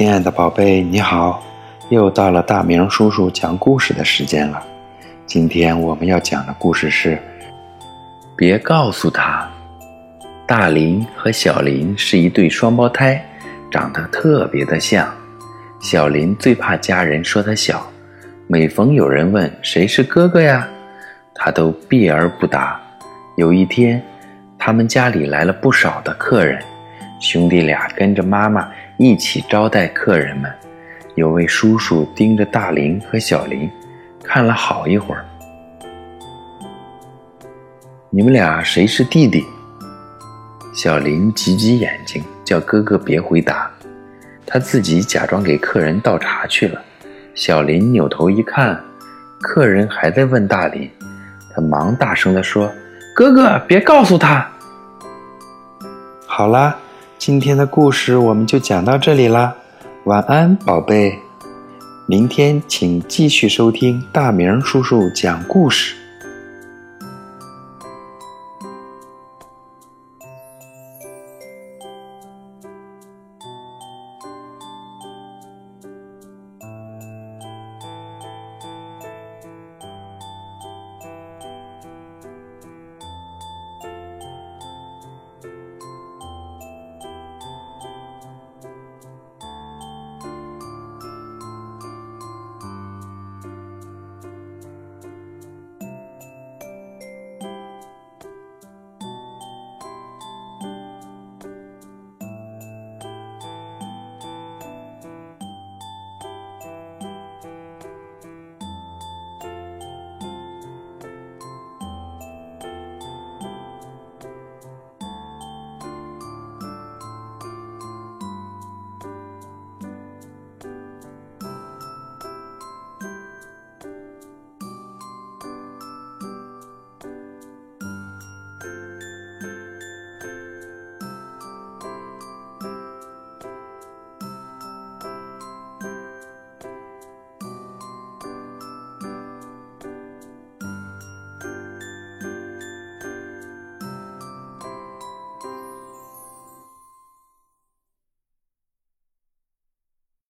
亲爱的宝贝，你好！又到了大明叔叔讲故事的时间了。今天我们要讲的故事是：别告诉他，大林和小林是一对双胞胎，长得特别的像。小林最怕家人说他小，每逢有人问谁是哥哥呀，他都避而不答。有一天，他们家里来了不少的客人。兄弟俩跟着妈妈一起招待客人们。有位叔叔盯着大林和小林，看了好一会儿。你们俩谁是弟弟？小林挤挤眼睛，叫哥哥别回答。他自己假装给客人倒茶去了。小林扭头一看，客人还在问大林，他忙大声地说：“哥哥，别告诉他。”好啦。今天的故事我们就讲到这里啦，晚安，宝贝。明天请继续收听大明叔叔讲故事。